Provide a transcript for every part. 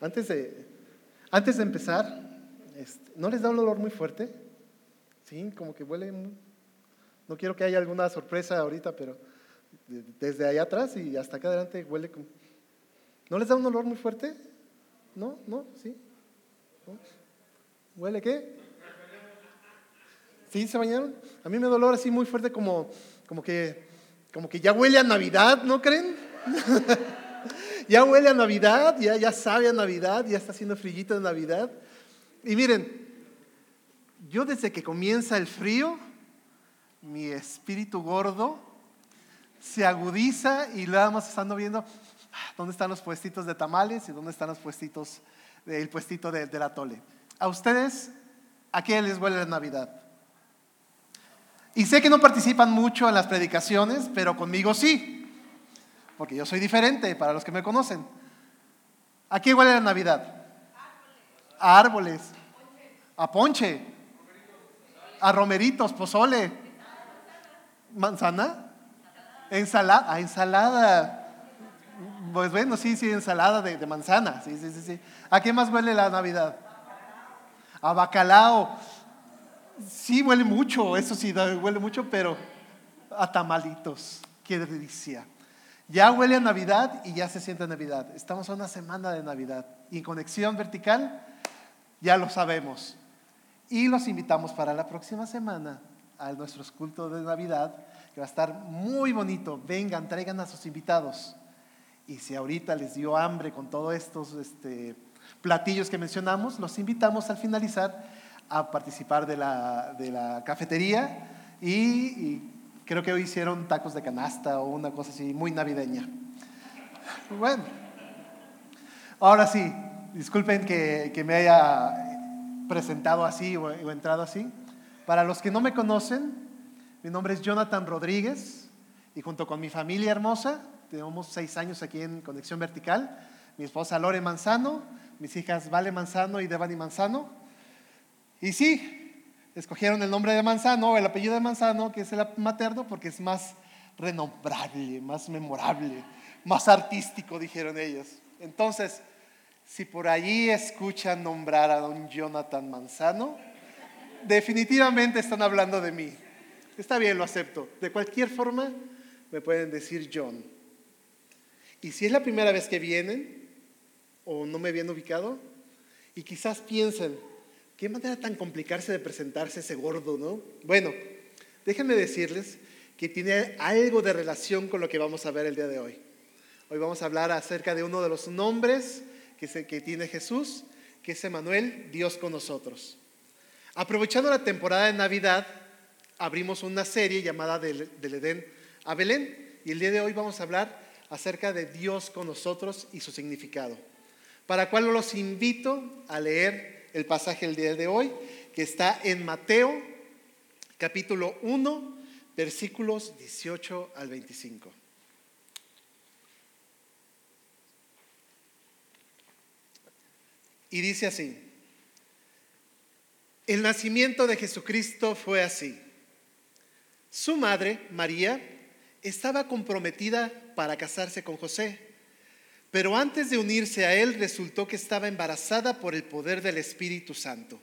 Antes de, antes de empezar, este, ¿no les da un olor muy fuerte? Sí, como que huele. no quiero que haya alguna sorpresa ahorita, pero desde allá atrás y hasta acá adelante huele como. ¿No les da un olor muy fuerte? ¿No? ¿No? ¿Sí? ¿Huele qué? ¿Sí se bañaron? A mí me da olor así muy fuerte como, como, que, como que ya huele a Navidad, ¿no creen? ya huele a Navidad, ya, ya sabe a Navidad, ya está haciendo frillito de Navidad. Y miren, yo desde que comienza el frío, mi espíritu gordo se agudiza y nada más estando viendo ah, dónde están los puestitos de tamales y dónde están los puestitos, el puestito de, del atole. ¿A ustedes a qué les huele la Navidad? Y sé que no participan mucho en las predicaciones, pero conmigo sí, porque yo soy diferente para los que me conocen. ¿A qué huele la Navidad? A árboles, a ponche, a romeritos, pozole, manzana, ensalada, a ensalada. Pues bueno, sí, sí, ensalada de, de manzana, sí, sí, sí, sí. ¿A qué más huele la Navidad? A bacalao sí huele mucho, eso sí, huele mucho, pero a tamalitos, qué delicia. Ya huele a Navidad y ya se siente Navidad. Estamos a una semana de Navidad y conexión vertical ya lo sabemos. Y los invitamos para la próxima semana a nuestro culto de Navidad, que va a estar muy bonito. Vengan, traigan a sus invitados. Y si ahorita les dio hambre con todos estos este, platillos que mencionamos, los invitamos al finalizar a participar de la cafetería y, creo que hoy hicieron tacos de canasta o una cosa así muy navideña. Bueno, ahora sí, disculpen que, que me haya presentado así o, o entrado así. Para los que no me conocen, mi nombre es Jonathan Rodríguez y junto con mi familia hermosa, tenemos seis años aquí en Conexión Vertical, mi esposa Lore Manzano, mis hijas Vale Manzano y Devani Manzano, y sí, escogieron el nombre de Manzano, el apellido de Manzano, que es el materno, porque es más renombrable, más memorable, más artístico, dijeron ellos. Entonces, si por allí escuchan nombrar a don Jonathan Manzano, definitivamente están hablando de mí. Está bien, lo acepto. De cualquier forma, me pueden decir John. Y si es la primera vez que vienen, o no me habían ubicado, y quizás piensen, Qué manera tan complicarse de presentarse ese gordo, ¿no? Bueno, déjenme decirles que tiene algo de relación con lo que vamos a ver el día de hoy. Hoy vamos a hablar acerca de uno de los nombres que, que tiene Jesús, que es Emanuel, Dios con nosotros. Aprovechando la temporada de Navidad, abrimos una serie llamada del, del Edén a Belén y el día de hoy vamos a hablar acerca de Dios con nosotros y su significado. Para cual los invito a leer el pasaje del día de hoy, que está en Mateo capítulo 1, versículos 18 al 25. Y dice así, el nacimiento de Jesucristo fue así. Su madre, María, estaba comprometida para casarse con José pero antes de unirse a él resultó que estaba embarazada por el poder del Espíritu Santo.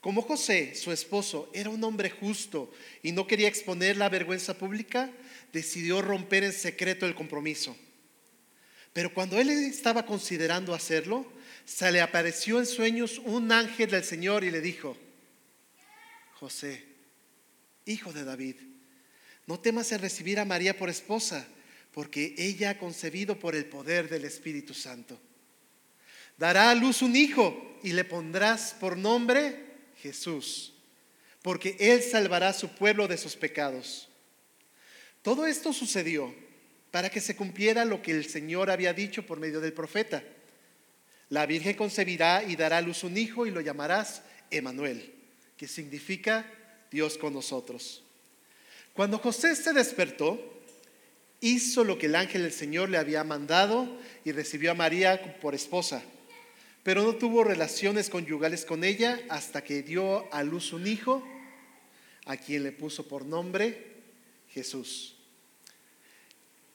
Como José, su esposo, era un hombre justo y no quería exponer la vergüenza pública, decidió romper en secreto el compromiso. Pero cuando él estaba considerando hacerlo, se le apareció en sueños un ángel del Señor y le dijo, José, hijo de David, no temas en recibir a María por esposa porque ella ha concebido por el poder del Espíritu Santo. Dará a luz un hijo y le pondrás por nombre Jesús, porque él salvará a su pueblo de sus pecados. Todo esto sucedió para que se cumpliera lo que el Señor había dicho por medio del profeta. La Virgen concebirá y dará a luz un hijo y lo llamarás Emanuel, que significa Dios con nosotros. Cuando José se despertó, hizo lo que el ángel del Señor le había mandado y recibió a María por esposa. Pero no tuvo relaciones conyugales con ella hasta que dio a luz un hijo, a quien le puso por nombre Jesús.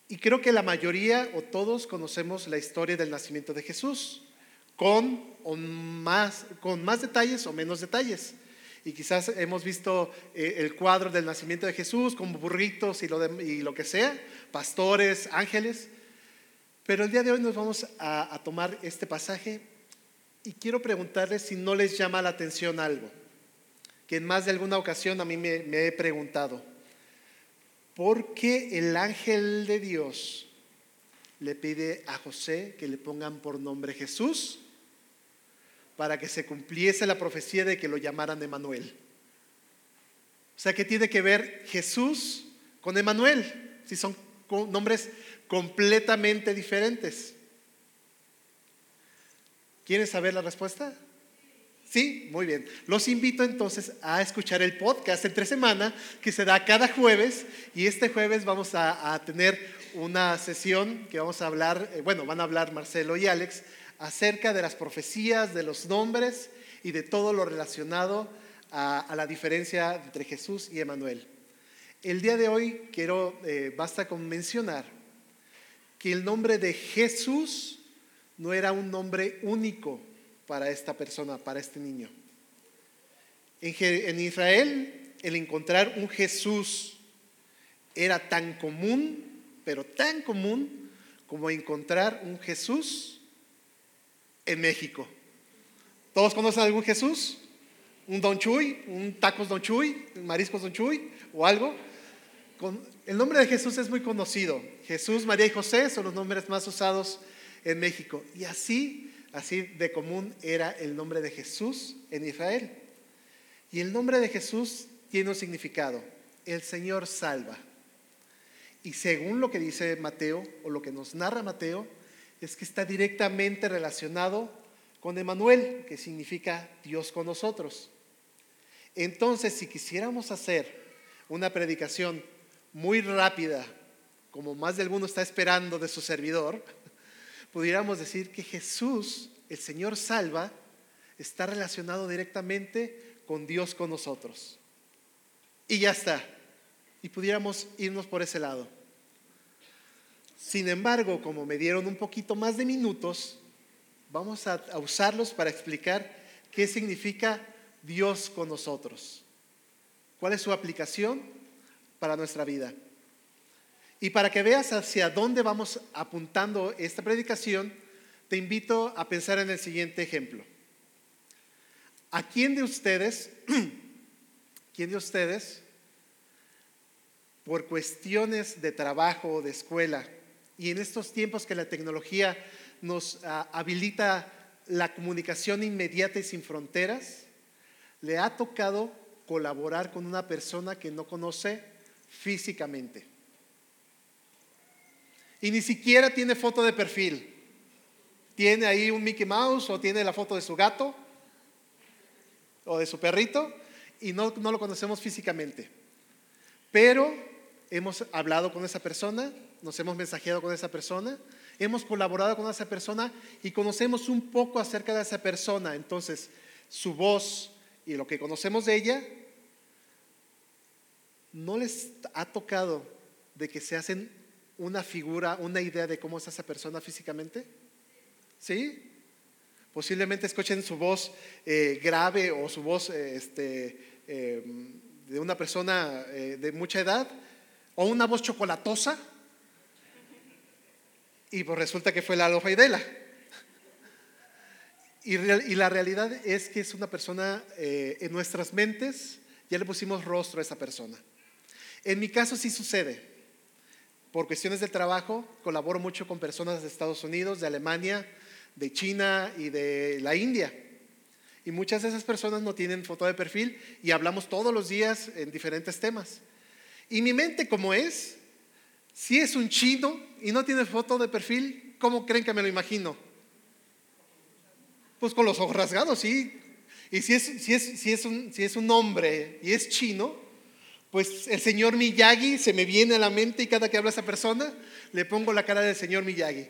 Y creo que la mayoría o todos conocemos la historia del nacimiento de Jesús. con, o más, con más detalles o menos detalles. Y quizás hemos visto eh, el cuadro del nacimiento de Jesús con burritos y lo, que sea, pastores, ángeles. Pero el día de hoy nos vamos a, tomar este pasaje y quiero preguntarles si no les llama la atención algo, que en más de alguna ocasión a mí me he preguntado. ¿Por qué el ángel de Dios le pide a José que le pongan por nombre Jesús para que se cumpliese la profecía de que lo llamaran Emanuel? O sea, ¿qué tiene que ver Jesús con Emanuel? Si son nombres completamente diferentes. ¿Quieren saber la respuesta? Sí, muy bien. Los invito entonces a escuchar el podcast entre semana que se da cada jueves y este jueves vamos a, tener una sesión que vamos a hablar, eh, bueno, van a hablar Marcelo y Alex acerca de las profecías, de los nombres y de todo lo relacionado a, la diferencia entre Jesús y Emanuel. El día de hoy quiero, eh, basta con mencionar que el nombre de Jesús no era un nombre único para esta persona, para este niño. En, Israel, el encontrar un Jesús era tan común, pero tan común como encontrar un Jesús en México. ¿Todos conocen algún Jesús? ¿Un Don Chuy? ¿Un tacos Don Chuy? ¿Mariscos Don Chuy? ¿O algo? el nombre de Jesús es muy conocido. Jesús, María y José son los nombres más usados en México. Y así, así de común era el nombre de Jesús en Israel. Y el nombre de Jesús tiene un significado. El Señor salva. Y según lo que dice Mateo, o lo que nos narra Mateo, es que está directamente relacionado con Emanuel, que significa Dios con nosotros. Entonces, si quisiéramos hacer una predicación muy rápida, como más de alguno está esperando de su servidor, pudiéramos decir que Jesús, el Señor salva, está relacionado directamente con Dios con nosotros. Y ya está. Y pudiéramos irnos por ese lado. Sin embargo, como me dieron un poquito más de minutos, vamos a, usarlos para explicar qué significa Dios con nosotros. ¿Cuál es su aplicación? para nuestra vida. Y para que veas hacia dónde vamos apuntando esta predicación, te invito a pensar en el siguiente ejemplo. ¿A quién de ustedes, quién de ustedes, por cuestiones de trabajo o de escuela, y en estos tiempos que la tecnología nos ah, habilita la comunicación inmediata y sin fronteras, le ha tocado colaborar con una persona que no conoce físicamente. Y ni siquiera tiene foto de perfil. Tiene ahí un Mickey Mouse o tiene la foto de su gato o de su perrito y no, no lo conocemos físicamente. Pero hemos hablado con esa persona, nos hemos mensajeado con esa persona, hemos colaborado con esa persona y conocemos un poco acerca de esa persona. Entonces, su voz y lo que conocemos de ella ¿no les ha tocado de que se hacen una figura, una idea de cómo es esa persona físicamente? ¿Sí? Posiblemente escuchen su voz eh, grave o su voz eh, este, eh, de una persona de mucha edad o una voz chocolatosa y pues resulta que fue la Faidela. Y, y la realidad es que es una persona en nuestras mentes, ya le pusimos rostro a esa persona. En mi caso sí sucede. Por cuestiones del trabajo, colaboro mucho con personas de Estados Unidos, de Alemania, de China y de la India. Y muchas de esas personas no tienen foto de perfil y hablamos todos los días en diferentes temas. Y mi mente, como es, si es un chino y no tiene foto de perfil, ¿cómo creen que me lo imagino? Pues con los ojos rasgados, sí. Y si es, si es, si es, un, si es un hombre y es chino, pues el señor Miyagi se me viene a la mente y cada que habla esa persona le pongo la cara del señor Miyagi.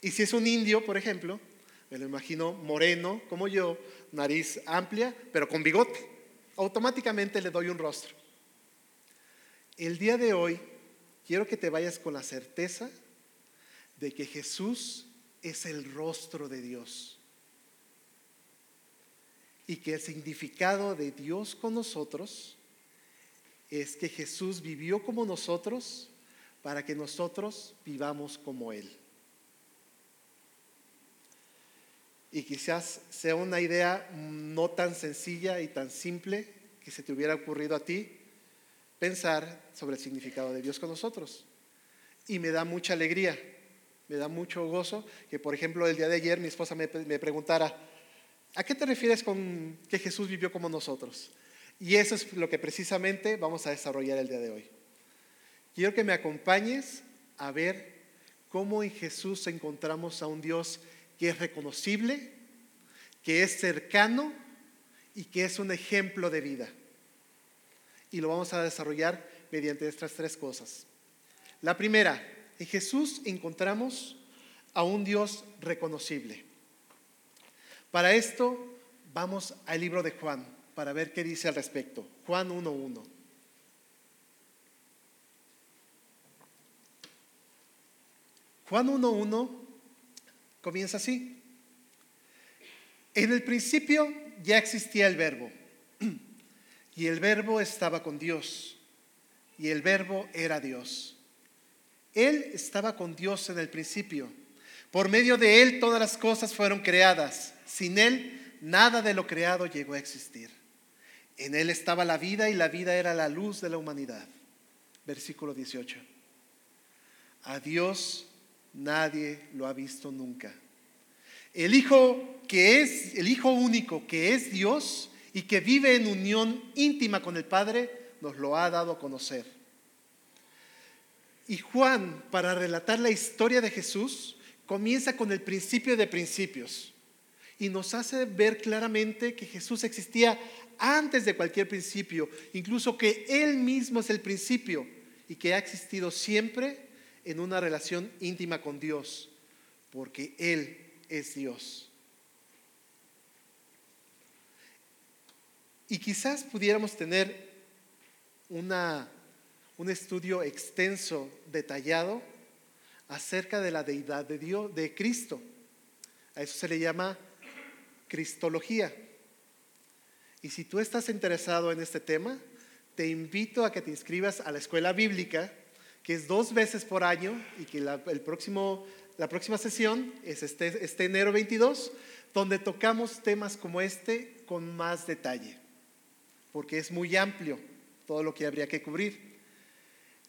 Y si es un indio, por ejemplo, me lo imagino moreno como yo, nariz amplia, pero con bigote. Automáticamente le doy un rostro. El día de hoy quiero que te vayas con la certeza de que Jesús es el rostro de Dios. y que el significado de Dios con nosotros es que Jesús vivió como nosotros para que nosotros vivamos como Él. Y quizás sea una idea no tan sencilla y tan simple que se te hubiera ocurrido a ti pensar sobre el significado de Dios con nosotros. Y me da mucha alegría, me da mucho gozo que, por ejemplo, el día de ayer mi esposa me, preguntara, ¿a qué te refieres con que Jesús vivió como nosotros? Y eso es lo que precisamente vamos a desarrollar el día de hoy. Quiero que me acompañes a ver cómo en Jesús encontramos a un Dios que es reconocible, que es cercano y que es un ejemplo de vida. Y lo vamos a desarrollar mediante estas tres cosas. La primera, en Jesús encontramos a un Dios reconocible. Para esto vamos al libro de Juan para ver qué dice al respecto. Juan 1.1. Juan 1.1 comienza así. En el principio ya existía el verbo y el verbo estaba con Dios y el verbo era Dios. Él estaba con Dios en el principio. Por medio de Él todas las cosas fueron creadas. Sin Él nada de lo creado llegó a existir. En Él estaba la vida y la vida era la luz de la humanidad. Versículo 18. A Dios nadie lo ha visto nunca. El Hijo que es, el Hijo único que es Dios y que vive en unión íntima con el Padre, nos lo ha dado a conocer. Y Juan, para relatar la historia de Jesús, comienza con el principio de principios y nos hace ver claramente que Jesús existía antes de cualquier principio, incluso que Él mismo es el principio y que ha existido siempre en una relación íntima con Dios, porque Él es Dios. Y quizás pudiéramos tener un estudio extenso, detallado, acerca de la deidad de Dios, de Cristo. A eso se le llama Cristología. Y si tú estás interesado en este tema, te invito a que te inscribas a la escuela bíblica, que es dos veces por año y que la, la próxima sesión es este, este enero 22, donde tocamos temas como este con más detalle, porque es muy amplio todo lo que habría que cubrir.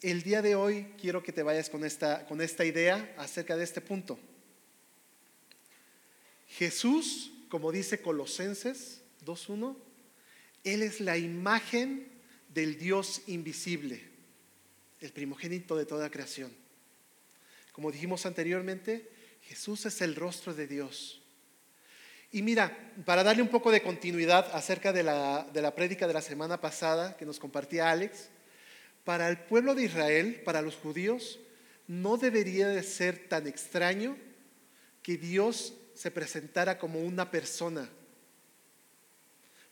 El día de hoy quiero que te vayas con esta, con esta idea acerca de este punto. Jesús, como dice Colosenses 2.1, Él es la imagen del Dios invisible, el primogénito de toda creación. Como dijimos anteriormente, Jesús es el rostro de Dios. Y mira, para darle un poco de continuidad acerca de la, de la prédica de la semana pasada que nos compartía Alex, para el pueblo de Israel, para los judíos, no debería de ser tan extraño que Dios se presentara como una persona,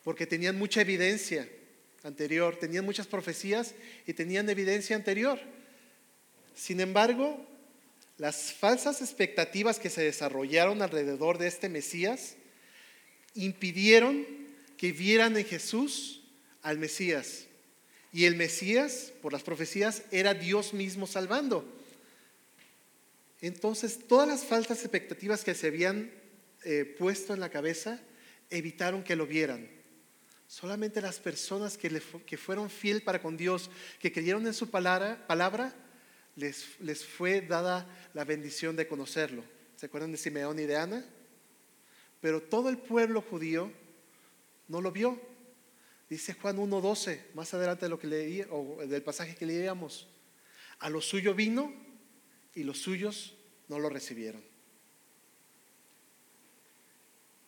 porque tenían mucha evidencia anterior, tenían muchas profecías y tenían evidencia anterior. Sin embargo, las falsas expectativas que se desarrollaron alrededor de este Mesías impidieron que vieran en Jesús al Mesías. Y el Mesías, por las profecías, era Dios mismo salvando. Entonces, todas las faltas expectativas que se habían eh, puesto en la cabeza evitaron que lo vieran. Solamente las personas que, que fueron fiel para con Dios, que creyeron en su palabra, palabra les, les fue dada la bendición de conocerlo. ¿Se acuerdan de Simeón y de Ana? Pero todo el pueblo judío no lo vio. Dice Juan 1.12, más adelante de lo que leí, o del pasaje que leíamos. A lo suyo vino y los suyos no lo recibieron.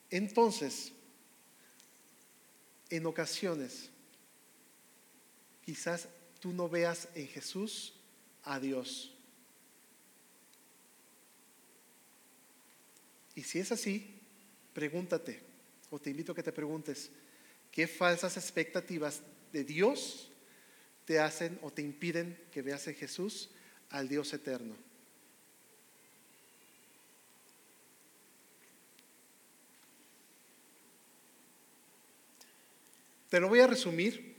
Entonces, en ocasiones, quizás tú no veas en Jesús a Dios. Y si es así, pregúntate, o te invito a que te preguntes, ¿Qué falsas expectativas de Dios te hacen o te impiden que veas en Jesús al Dios eterno? Te lo voy a resumir,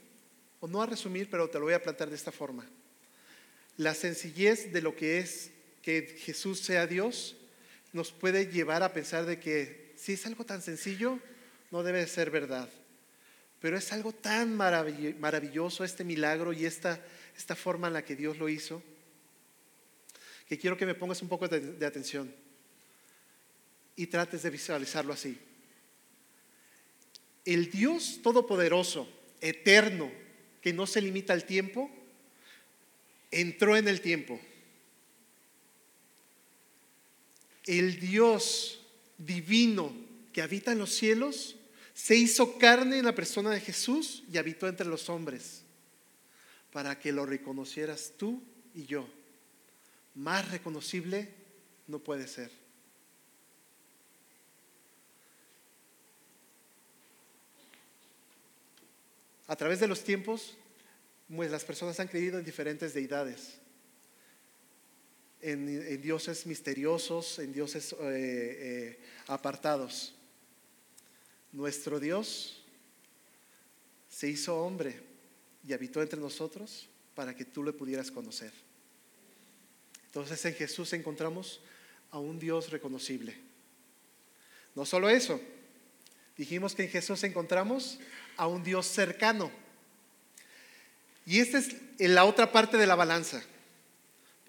o no a resumir, pero te lo voy a plantear de esta forma. La sencillez de lo que es que Jesús sea Dios nos puede llevar a pensar de que si es algo tan sencillo, no debe ser verdad. Pero es algo tan maravilloso este milagro y esta, esta forma en la que Dios lo hizo, que quiero que me pongas un poco de atención y trates de visualizarlo así. El Dios Todopoderoso, eterno, que no se limita al tiempo, entró en el tiempo. El Dios divino que habita en los cielos se hizo carne en la persona de Jesús y habitó entre los hombres para que lo reconocieras tú y yo. Más reconocible no puede ser. A través de los tiempos, pues las personas han creído en diferentes deidades, en, dioses misteriosos, en dioses eh, eh, apartados. Nuestro Dios se hizo hombre y habitó entre nosotros para que tú le pudieras conocer. Entonces en Jesús encontramos a un Dios reconocible. No solo eso, dijimos que en Jesús encontramos a un Dios cercano. Y esta es la otra parte de la balanza,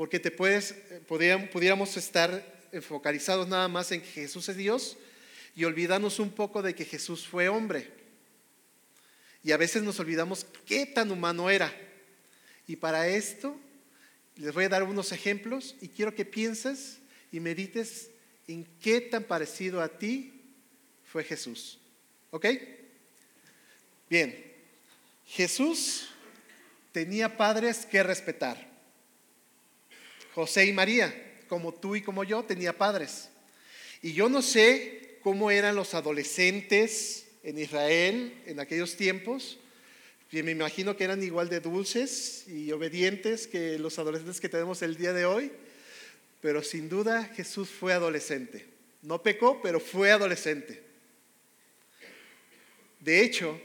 porque te puedes, pudiéramos estar focalizados nada más en que Jesús es Dios y olvidarnos un poco de que Jesús fue hombre. Y a veces nos olvidamos qué tan humano era. Y para esto les voy a dar unos ejemplos y quiero que pienses y medites en qué tan parecido a ti fue Jesús. ¿Ok? Bien, Jesús tenía padres que respetar. José y María, como tú y como yo, tenía padres. Y yo no sé cómo eran los adolescentes en Israel en aquellos tiempos. me imagino que eran igual de dulces y obedientes que los adolescentes que tenemos el día de hoy. Pero sin duda Jesús fue adolescente. No pecó, pero fue adolescente. De hecho,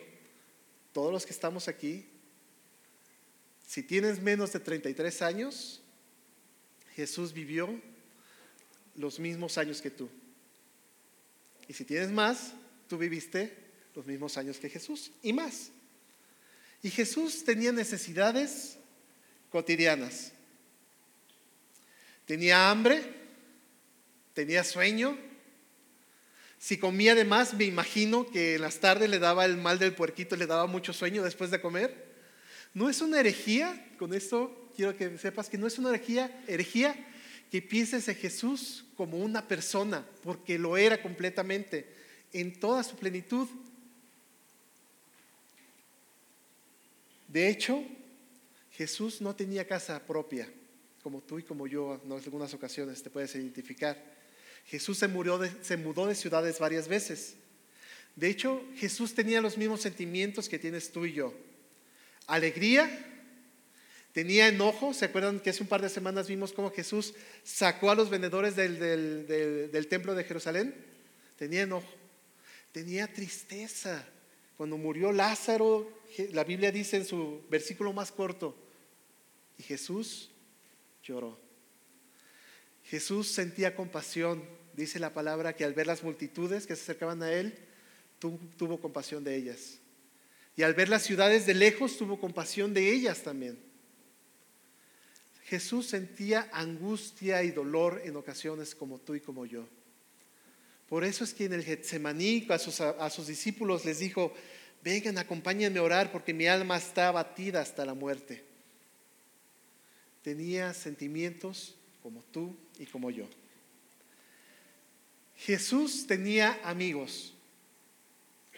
todos los que estamos aquí, si tienes menos de 33 años, Jesús vivió los mismos años que tú. Y si tienes más, tú viviste los mismos años que Jesús y más. Y Jesús tenía necesidades cotidianas. Tenía hambre, tenía sueño, si comía de más, me imagino que en las tardes le daba el mal del puerquito, le daba mucho sueño después de comer. No es una herejía, con esto quiero que sepas que no es una herejía, herejía que pienses en Jesús como una persona, porque lo era completamente, en toda su plenitud. De hecho, Jesús no tenía casa propia, como tú y como yo en algunas ocasiones te puedes identificar. Jesús se, mudó de ciudades varias veces. De hecho, Jesús tenía los mismos sentimientos que tienes tú y yo. Alegría, tenía enojo. ¿Se acuerdan que hace un par de semanas vimos cómo Jesús sacó a los vendedores del, templo de Jerusalén? Tenía enojo. Tenía tristeza. Cuando murió Lázaro, la Biblia dice en su versículo más corto, y Jesús lloró. Jesús sentía compasión. Dice la palabra que al ver las multitudes que se acercaban a él, tuvo compasión de ellas. Y al ver las ciudades de lejos, tuvo compasión de ellas también. Jesús sentía angustia y dolor en ocasiones como tú y como yo. Por eso es que en el Getsemaní a sus, a sus discípulos les dijo, vengan, acompáñenme a orar porque mi alma está abatida hasta la muerte. Tenía sentimientos como tú y como yo. Jesús tenía amigos,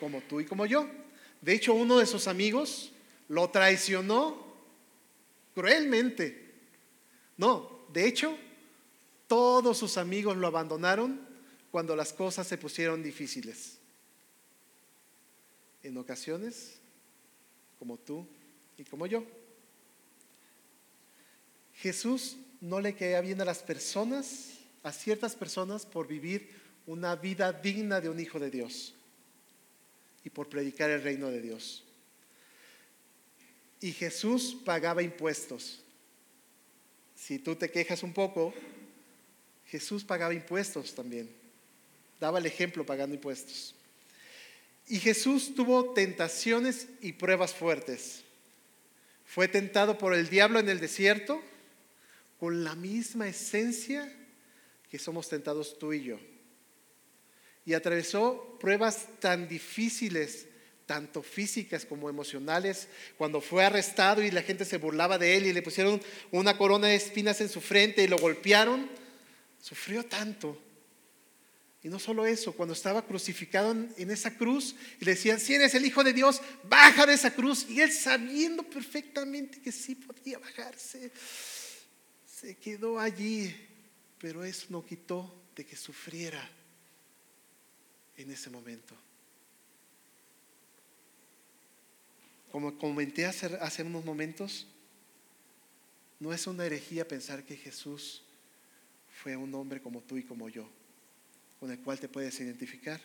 como tú y como yo. De hecho, uno de sus amigos lo traicionó cruelmente. No, de hecho, todos sus amigos lo abandonaron cuando las cosas se pusieron difíciles. En ocasiones, como tú y como yo. Jesús no le queda bien a las personas, a ciertas personas, por vivir una vida digna de un hijo de Dios y por predicar el reino de Dios. Y Jesús pagaba impuestos. Si tú te quejas un poco, Jesús pagaba impuestos también. Daba el ejemplo pagando impuestos. Y Jesús tuvo tentaciones y pruebas fuertes. Fue tentado por el diablo en el desierto con la misma esencia que somos tentados tú y yo. Y atravesó pruebas tan difíciles, tanto físicas como emocionales, cuando fue arrestado y la gente se burlaba de él y le pusieron una corona de espinas en su frente y lo golpearon, sufrió tanto y no solo eso, cuando estaba crucificado en, esa cruz y le decían, si eres el Hijo de Dios, baja de esa cruz. Y él sabiendo perfectamente que sí podía bajarse, se quedó allí, pero eso no quitó de que sufriera en ese momento. Como comenté hace, hace unos momentos, no es una herejía pensar que Jesús fue un hombre como tú y como yo con el cual te puedes identificar.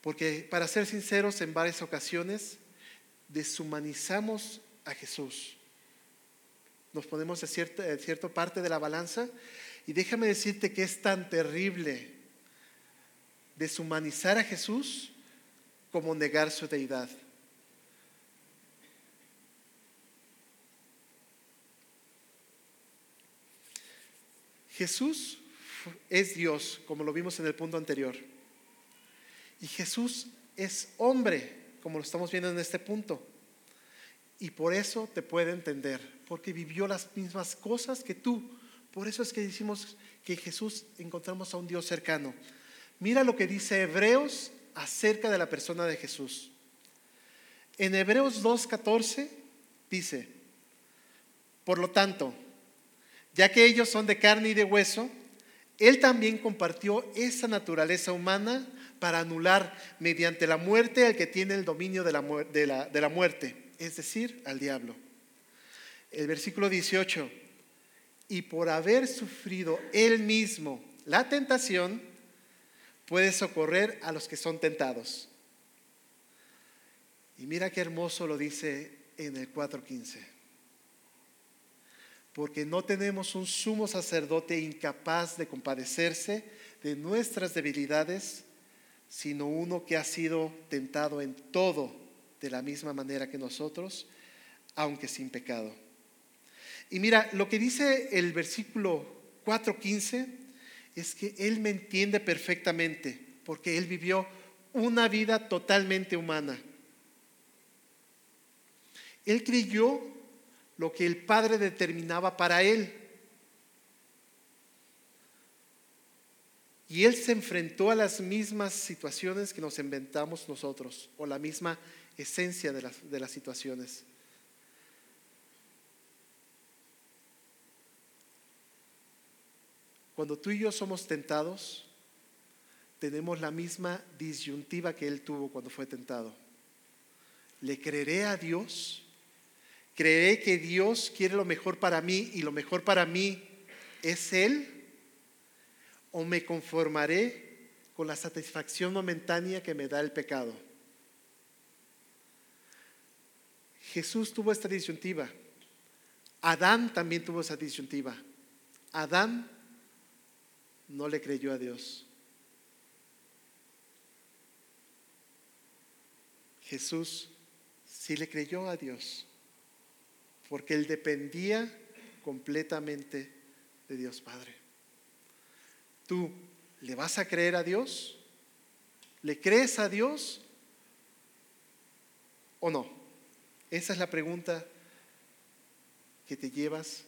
Porque para ser sinceros, en varias ocasiones deshumanizamos a Jesús. Nos ponemos en cierta, cierta parte de la balanza y déjame decirte que es tan terrible deshumanizar a Jesús como negar su deidad. Jesús es Dios, como lo vimos en el punto anterior. Y Jesús es hombre, como lo estamos viendo en este punto. Y por eso te puede entender, porque vivió las mismas cosas que tú. Por eso es que decimos que Jesús encontramos a un Dios cercano. Mira lo que dice Hebreos acerca de la persona de Jesús. En Hebreos 2.14 dice, por lo tanto, ya que ellos son de carne y de hueso, él también compartió esa naturaleza humana para anular mediante la muerte al que tiene el dominio de la, de la, muerte, es decir, al diablo. El versículo 18, y por haber sufrido él mismo la tentación, puede socorrer a los que son tentados. Y mira qué hermoso lo dice en el 4.15 porque no tenemos un sumo sacerdote incapaz de compadecerse de nuestras debilidades, sino uno que ha sido tentado en todo de la misma manera que nosotros, aunque sin pecado. Y mira, lo que dice el versículo 4.15 es que Él me entiende perfectamente, porque Él vivió una vida totalmente humana. Él creyó lo que el Padre determinaba para él. Y él se enfrentó a las mismas situaciones que nos inventamos nosotros, o la misma esencia de las, de las situaciones. Cuando tú y yo somos tentados, tenemos la misma disyuntiva que él tuvo cuando fue tentado. ¿Le creeré a Dios? ¿Creeré que Dios quiere lo mejor para mí y lo mejor para mí es Él? ¿O me conformaré con la satisfacción momentánea que me da el pecado? Jesús tuvo esta disyuntiva. Adán también tuvo esa disyuntiva. Adán no le creyó a Dios. Jesús sí le creyó a Dios porque él dependía completamente de Dios Padre. ¿Tú le vas a creer a Dios? ¿Le crees a Dios o no? Esa es la pregunta que te llevas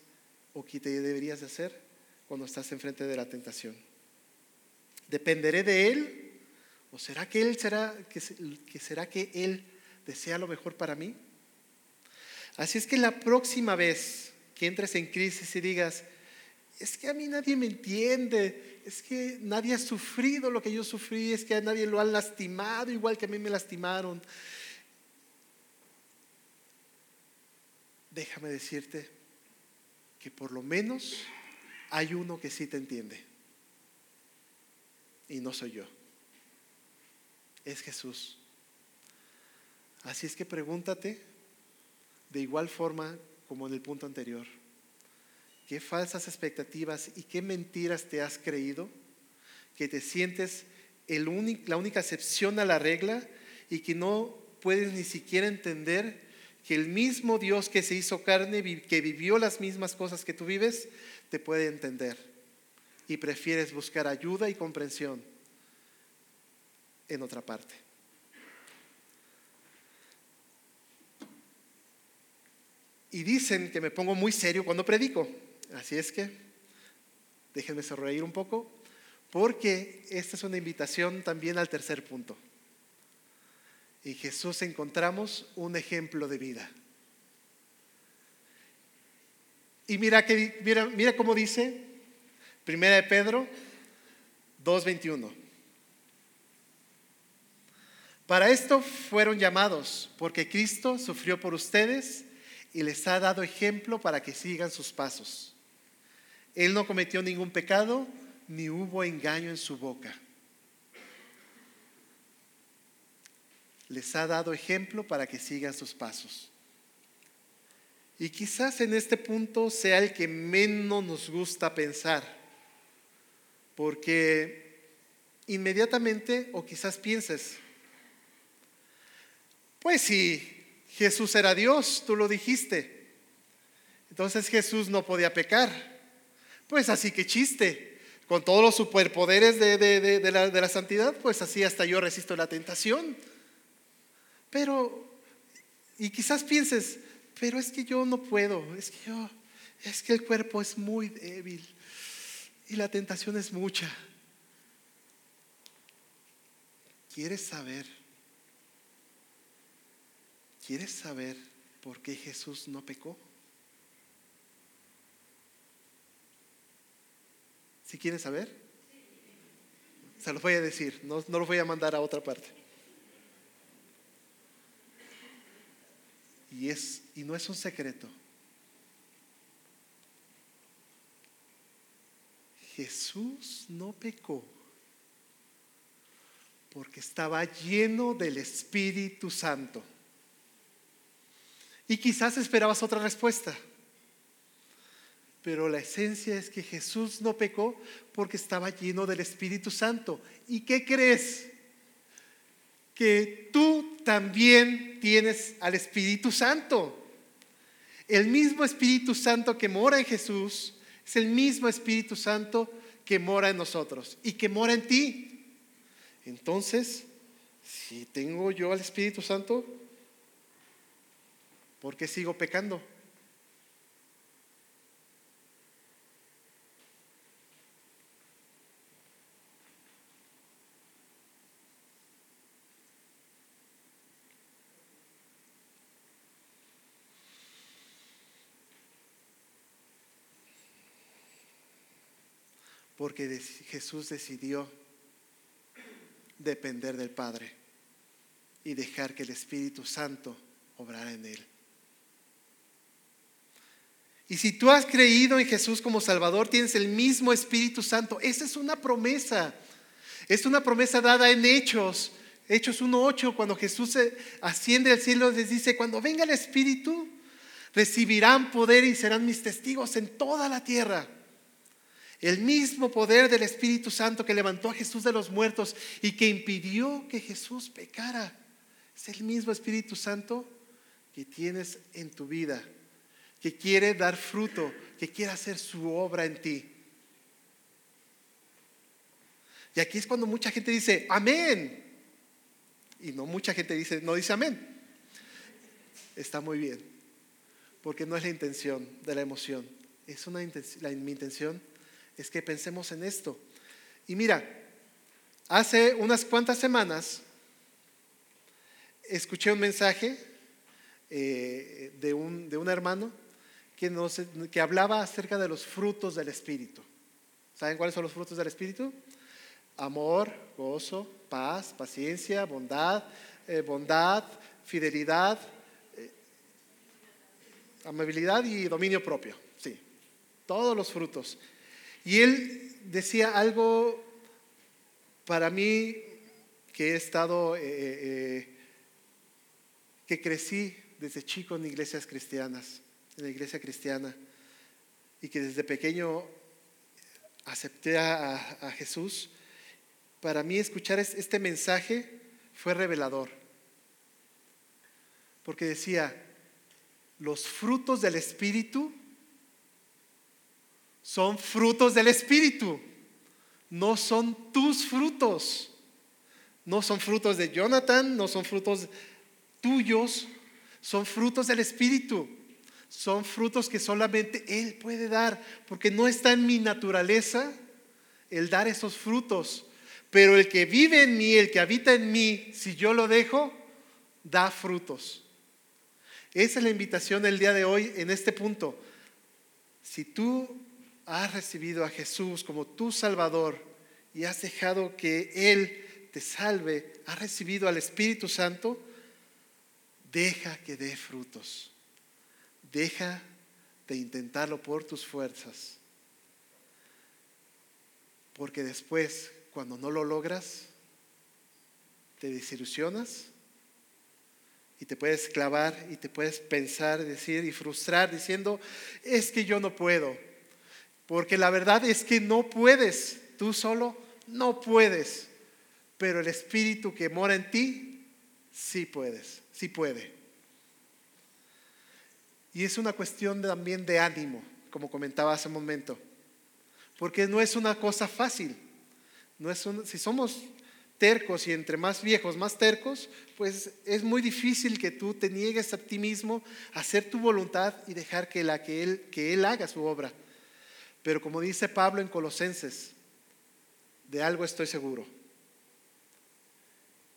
o que te deberías de hacer cuando estás enfrente de la tentación. ¿Dependeré de Él? ¿O será que Él será que, que será que Él desea lo mejor para mí? Así es que la próxima vez que entres en crisis y digas, es que a mí nadie me entiende, es que nadie ha sufrido lo que yo sufrí, es que a nadie lo han lastimado igual que a mí me lastimaron. Déjame decirte que por lo menos hay uno que sí te entiende. Y no soy yo. Es Jesús. Así es que pregúntate de igual forma como en el punto anterior. ¿Qué falsas expectativas y qué mentiras te has creído? Que te sientes la única excepción a la regla y que no puedes ni siquiera entender que el mismo Dios que se hizo carne, que vivió las mismas cosas que tú vives, te puede entender. Y prefieres buscar ayuda y comprensión en otra parte. Y dicen que me pongo muy serio cuando predico. Así es que déjenme sonreír un poco, porque esta es una invitación también al tercer punto. En Jesús encontramos un ejemplo de vida. Y mira, que, mira, mira cómo dice Primera de Pedro 2.21. Para esto fueron llamados, porque Cristo sufrió por ustedes y les ha dado ejemplo para que sigan sus pasos. Él no cometió ningún pecado, ni hubo engaño en su boca. Les ha dado ejemplo para que sigan sus pasos. Y quizás en este punto sea el que menos nos gusta pensar, porque inmediatamente, o quizás pienses, pues si Jesús era Dios, tú lo dijiste. Entonces Jesús no podía pecar. Pues así que chiste. Con todos los superpoderes de, la, de la santidad, pues así hasta yo resisto la tentación. Pero, y quizás pienses, pero es que yo no puedo, es que yo, es que el cuerpo es muy débil y la tentación es mucha. ¿Quieres saber? ¿Quieres saber por qué Jesús no pecó? ¿Si quieres saber? Se lo voy a decir, no, no lo voy a mandar a otra parte. Y, es, y no es un secreto. Jesús no pecó porque estaba lleno del Espíritu Santo. Y quizás esperabas otra respuesta. Pero la esencia es que Jesús no pecó porque estaba lleno del Espíritu Santo. ¿Y qué crees? Que tú también tienes al Espíritu Santo. El mismo Espíritu Santo que mora en Jesús es el mismo Espíritu Santo que mora en nosotros y que mora en ti. Entonces, si tengo yo al Espíritu Santo, ¿Por qué sigo pecando? Porque Jesús decidió depender del Padre y dejar que el Espíritu Santo obrara en él. Y si tú has creído en Jesús como Salvador, tienes el mismo Espíritu Santo. Esa es una promesa. Es una promesa dada en Hechos. Hechos 1.8, cuando Jesús asciende al cielo, les dice, cuando venga el Espíritu, recibirán poder y serán mis testigos en toda la tierra. El mismo poder del Espíritu Santo que levantó a Jesús de los muertos y que impidió que Jesús pecara. Es el mismo Espíritu Santo que tienes en tu vida que quiere dar fruto, que quiere hacer su obra en ti. Y aquí es cuando mucha gente dice, amén. Y no mucha gente dice, no dice amén. Está muy bien, porque no es la intención de la emoción. Es una la, mi intención es que pensemos en esto. Y mira, hace unas cuantas semanas escuché un mensaje eh, de, un, de un hermano que, hablaba acerca de los frutos del Espíritu. ¿Saben cuáles son los frutos del Espíritu? Amor, gozo, paz, paciencia, bondad, eh, bondad, fidelidad, eh, amabilidad y dominio propio. Sí, todos los frutos. Y él decía algo para mí que he estado, eh, que crecí desde chico en iglesias cristianas, en la iglesia cristiana, y que desde pequeño acepté a, a Jesús, para mí escuchar este mensaje fue revelador. Porque decía, los frutos del Espíritu son frutos del Espíritu, no son tus frutos. No son frutos de Jonathan, no son frutos tuyos, son frutos del Espíritu. Son frutos que solamente Él puede dar, porque no está en mi naturaleza el dar esos frutos. Pero el que vive en mí, el que habita en mí, si yo lo dejo, da frutos. Esa es la invitación del día de hoy en este punto. Si tú has recibido a Jesús como tu Salvador y has dejado que Él te salve, has recibido al Espíritu Santo, deja que dé frutos. Deja de intentarlo por tus fuerzas. Porque después, cuando no lo logras, te desilusionas y te puedes clavar y te puedes pensar, decir y frustrar diciendo, es que yo no puedo. Porque la verdad es que no puedes, tú solo no puedes pero el Espíritu que mora en ti, sí puedes, sí puede. Y es una cuestión también de ánimo, como comentaba hace un momento, porque no es una cosa fácil. No es si somos tercos y entre más viejos, más tercos, pues es muy difícil que tú te niegues a ti mismo a hacer tu voluntad y dejar que, él, que Él haga su obra. Pero como dice Pablo en Colosenses, de algo estoy seguro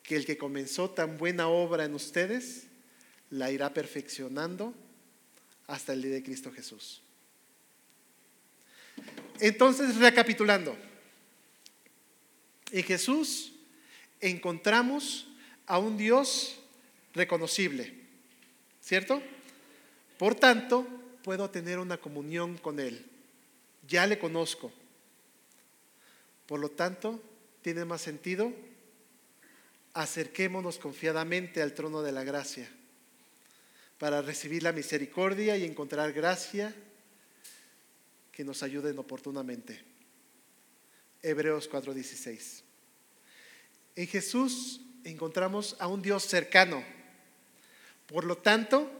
que el que comenzó tan buena obra en ustedes la irá perfeccionando hasta el día de Cristo Jesús. Entonces, recapitulando, en Jesús encontramos a un Dios reconocible, ¿cierto? Por tanto, puedo tener una comunión con Él. Ya le conozco. Por lo tanto, tiene más sentido acerquémonos confiadamente al trono de la gracia para recibir la misericordia y encontrar gracia que nos ayuden oportunamente. Hebreos 4:16. En Jesús encontramos a un Dios cercano. Por lo tanto,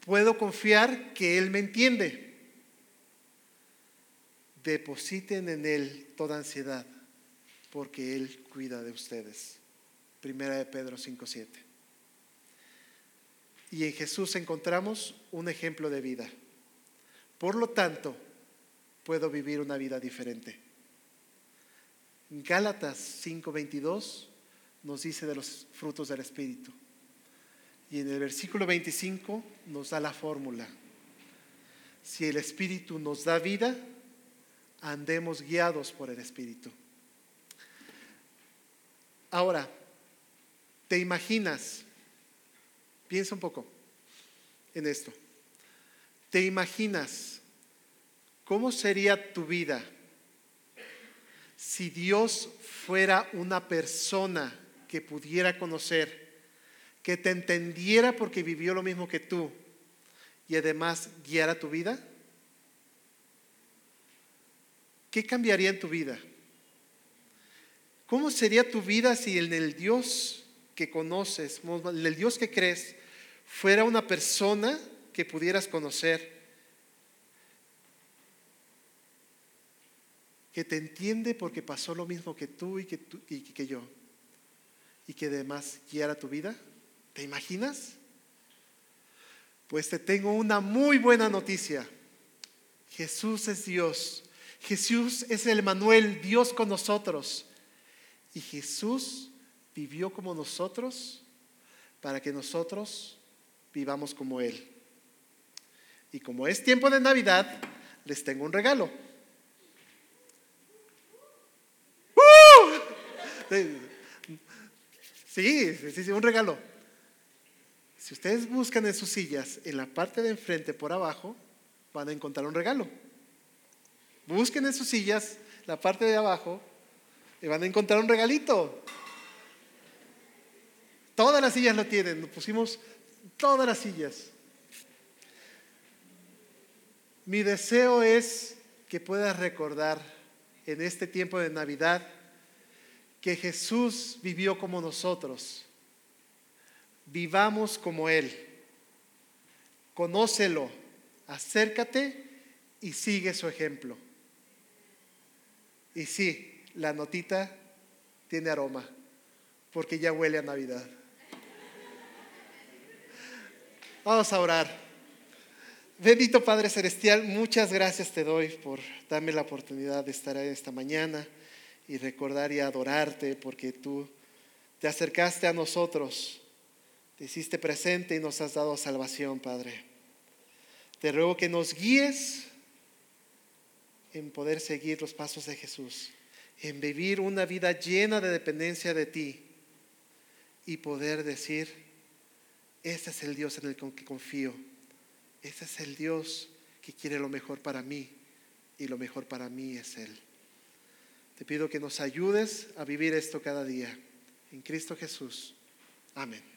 puedo confiar que Él me entiende. Depositen en Él toda ansiedad, porque Él cuida de ustedes. Primera de Pedro 5.7. Y en Jesús encontramos un ejemplo de vida. Por lo tanto, puedo vivir una vida diferente. Gálatas 5:22 nos dice de los frutos del Espíritu. Y en el versículo 25 nos da la fórmula. Si el Espíritu nos da vida, andemos guiados por el Espíritu. Ahora, ¿Te imaginas? Piensa un poco en esto. ¿Te imaginas cómo sería tu vida si Dios fuera una persona que pudiera conocer, que te entendiera porque vivió lo mismo que tú y además guiara tu vida? ¿Qué cambiaría en tu vida? ¿Cómo sería tu vida si en el Dios que conoces, el Dios que crees, fuera una persona que pudieras conocer, que te entiende porque pasó lo mismo que tú y que, y que yo, y que además guiara tu vida. ¿Te imaginas? Pues te tengo una muy buena noticia. Jesús es Dios. Jesús es el Manuel, Dios con nosotros. Y Jesús vivió como nosotros para que nosotros vivamos como Él. Y como es tiempo de Navidad, les tengo un regalo. ¡Uh! Sí, sí, sí, un regalo. Si ustedes buscan en sus sillas, en la parte de enfrente por abajo, van a encontrar un regalo. Busquen en sus sillas, la parte de abajo, y van a encontrar un regalito. Todas las sillas lo tienen. Nos pusimos todas las sillas. Mi deseo es que puedas recordar en este tiempo de Navidad que Jesús vivió como nosotros. Vivamos como Él. Conócelo, acércate y sigue su ejemplo. Y sí, la notita tiene aroma, porque ya huele a Navidad. Vamos a orar. Bendito Padre Celestial, muchas gracias te doy por darme la oportunidad de estar ahí esta mañana y recordar y adorarte porque tú te acercaste a nosotros, te hiciste presente y nos has dado salvación, Padre. Te ruego que nos guíes en poder seguir los pasos de Jesús, en vivir una vida llena de dependencia de ti y poder decir, este es el Dios en el que confío ese es el Dios que quiere lo mejor para mí y lo mejor para mí es Él. Te pido que nos ayudes a vivir esto cada día. En Cristo Jesús. Amén.